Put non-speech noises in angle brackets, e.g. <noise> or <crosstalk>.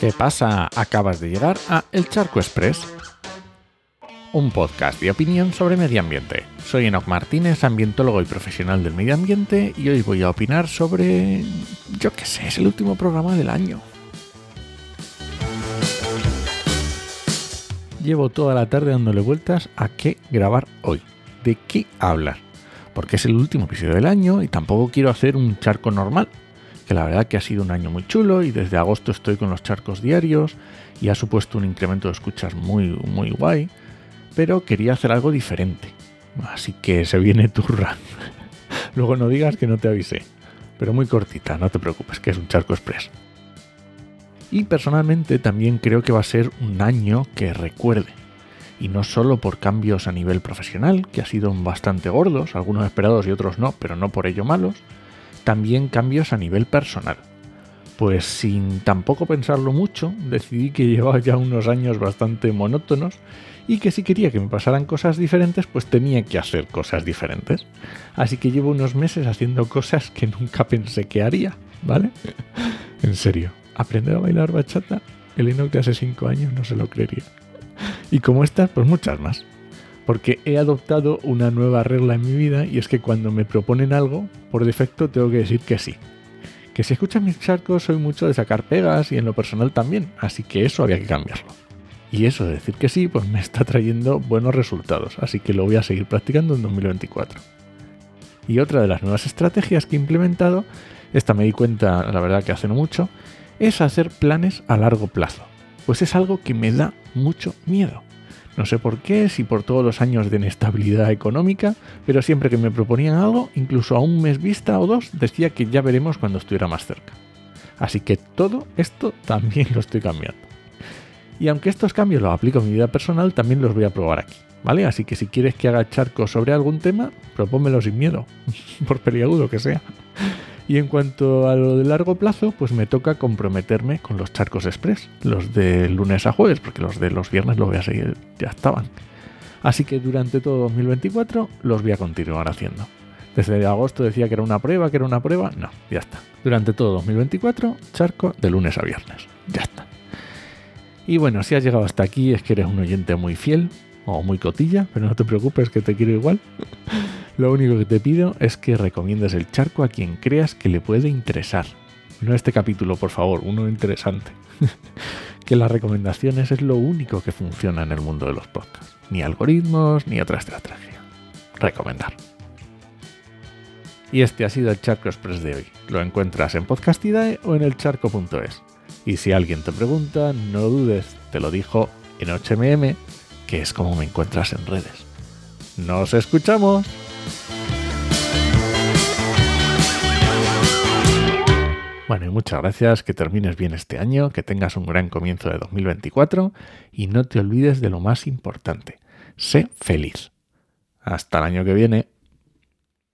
¿Qué pasa? Acabas de llegar a El Charco Express, un podcast de opinión sobre medio ambiente. Soy Enoch Martínez, ambientólogo y profesional del medio ambiente, y hoy voy a opinar sobre... yo qué sé, es el último programa del año. Llevo toda la tarde dándole vueltas a qué grabar hoy, de qué hablar, porque es el último episodio del año y tampoco quiero hacer un charco normal, que la verdad que ha sido un año muy chulo y desde agosto estoy con los charcos diarios y ha supuesto un incremento de escuchas muy, muy guay, pero quería hacer algo diferente. Así que se viene turra. <laughs> Luego no digas que no te avisé, pero muy cortita, no te preocupes, que es un charco express. Y personalmente también creo que va a ser un año que recuerde. Y no solo por cambios a nivel profesional, que ha sido bastante gordos, algunos esperados y otros no, pero no por ello malos, también cambios a nivel personal. Pues sin tampoco pensarlo mucho, decidí que llevaba ya unos años bastante monótonos y que si quería que me pasaran cosas diferentes, pues tenía que hacer cosas diferentes. Así que llevo unos meses haciendo cosas que nunca pensé que haría, ¿vale? <laughs> en serio, aprender a bailar bachata, el Enoch de hace 5 años no se lo creería. Y como estas, pues muchas más porque he adoptado una nueva regla en mi vida y es que cuando me proponen algo, por defecto tengo que decir que sí. Que si escuchas mis charcos soy mucho de sacar pegas y en lo personal también, así que eso había que cambiarlo. Y eso de decir que sí, pues me está trayendo buenos resultados, así que lo voy a seguir practicando en 2024. Y otra de las nuevas estrategias que he implementado, esta me di cuenta la verdad que hace no mucho, es hacer planes a largo plazo. Pues es algo que me da mucho miedo. No sé por qué, si por todos los años de inestabilidad económica, pero siempre que me proponían algo, incluso a un mes vista o dos, decía que ya veremos cuando estuviera más cerca. Así que todo esto también lo estoy cambiando. Y aunque estos cambios los aplico en mi vida personal, también los voy a probar aquí. ¿Vale? Así que si quieres que haga charcos sobre algún tema, propónmelo sin miedo, <laughs> por peliagudo que sea. Y en cuanto a lo de largo plazo, pues me toca comprometerme con los charcos express, los de lunes a jueves, porque los de los viernes los voy a seguir, ya estaban. Así que durante todo 2024 los voy a continuar haciendo. Desde agosto decía que era una prueba, que era una prueba, no, ya está. Durante todo 2024, charco de lunes a viernes, ya está. Y bueno, si has llegado hasta aquí es que eres un oyente muy fiel o muy cotilla, pero no te preocupes que te quiero igual. Lo único que te pido es que recomiendes el charco a quien creas que le puede interesar. No este capítulo, por favor, uno interesante. <laughs> que las recomendaciones es lo único que funciona en el mundo de los podcasts. Ni algoritmos, ni otra estrategia. Recomendar. Y este ha sido el Charco Express de hoy. Lo encuentras en Podcastidae o en elcharco.es. Y si alguien te pregunta, no dudes, te lo dijo en HMM, que es como me encuentras en redes. ¡Nos escuchamos! Bueno, y muchas gracias, que termines bien este año, que tengas un gran comienzo de 2024 y no te olvides de lo más importante, sé feliz. Hasta el año que viene.